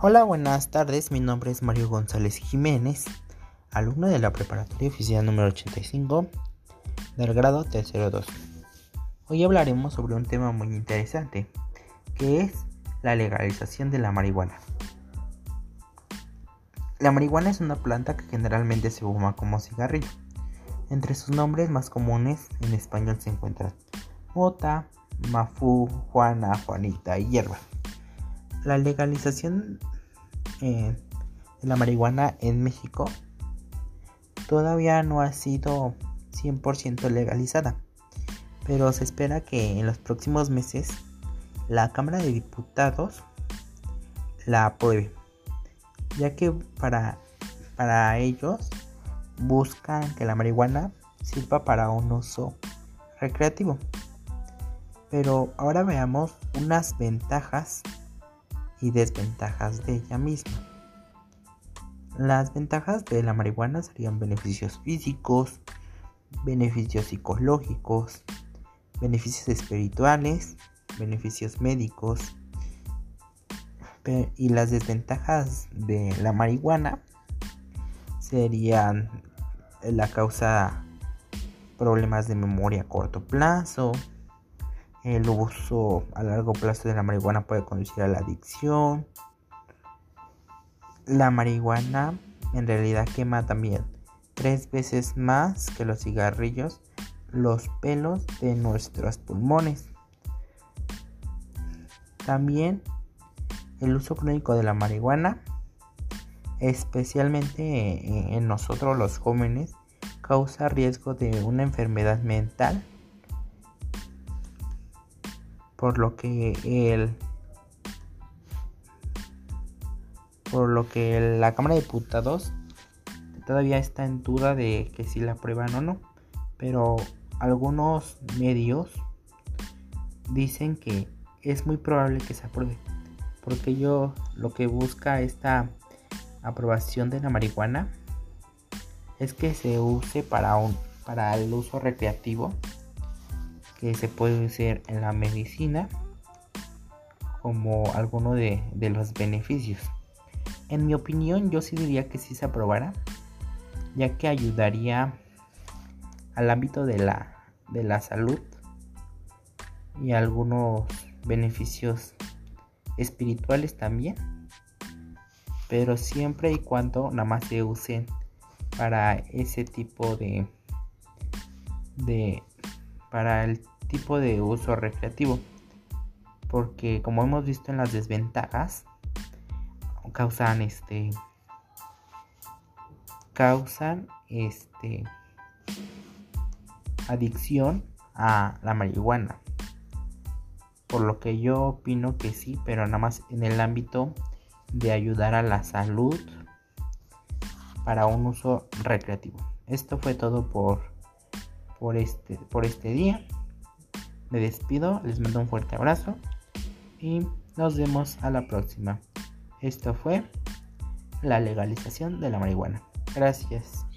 Hola, buenas tardes. Mi nombre es Mario González Jiménez, alumno de la preparatoria oficial número 85 del grado tercero 2. Hoy hablaremos sobre un tema muy interesante, que es la legalización de la marihuana. La marihuana es una planta que generalmente se fuma como cigarrillo. Entre sus nombres más comunes en español se encuentran mota, mafú, juana, juanita y hierba. La legalización eh, de la marihuana en México todavía no ha sido 100% legalizada, pero se espera que en los próximos meses la Cámara de Diputados la apruebe, ya que para, para ellos buscan que la marihuana sirva para un uso recreativo. Pero ahora veamos unas ventajas y desventajas de ella misma. Las ventajas de la marihuana serían beneficios físicos, beneficios psicológicos, beneficios espirituales, beneficios médicos. Y las desventajas de la marihuana serían la causa problemas de memoria a corto plazo, el uso a largo plazo de la marihuana puede conducir a la adicción. La marihuana en realidad quema también tres veces más que los cigarrillos los pelos de nuestros pulmones. También el uso crónico de la marihuana, especialmente en nosotros los jóvenes, causa riesgo de una enfermedad mental por lo que el por lo que la Cámara de Diputados todavía está en duda de que si la aprueban o no, pero algunos medios dicen que es muy probable que se apruebe, porque yo lo que busca esta aprobación de la marihuana es que se use para un para el uso recreativo que se puede usar en la medicina como alguno de, los beneficios. En mi opinión, yo sí diría que sí se aprobara, ya que ayudaría al ámbito de la, de la salud y algunos beneficios espirituales también, pero siempre y cuando nada más se usen para ese tipo de, de para el tipo de uso recreativo. Porque como hemos visto en las desventajas, causan este causan este adicción a la marihuana. Por lo que yo opino que sí, pero nada más en el ámbito de ayudar a la salud para un uso recreativo. Esto fue todo por por este, por este día. Me despido, les mando un fuerte abrazo y nos vemos a la próxima. Esto fue la legalización de la marihuana. Gracias.